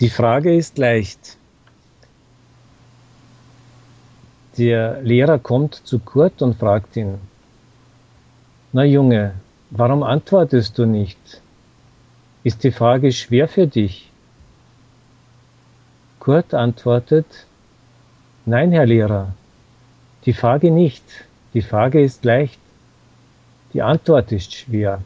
Die Frage ist leicht. Der Lehrer kommt zu Kurt und fragt ihn, na Junge, warum antwortest du nicht? Ist die Frage schwer für dich? Kurt antwortet, nein, Herr Lehrer, die Frage nicht, die Frage ist leicht, die Antwort ist schwer.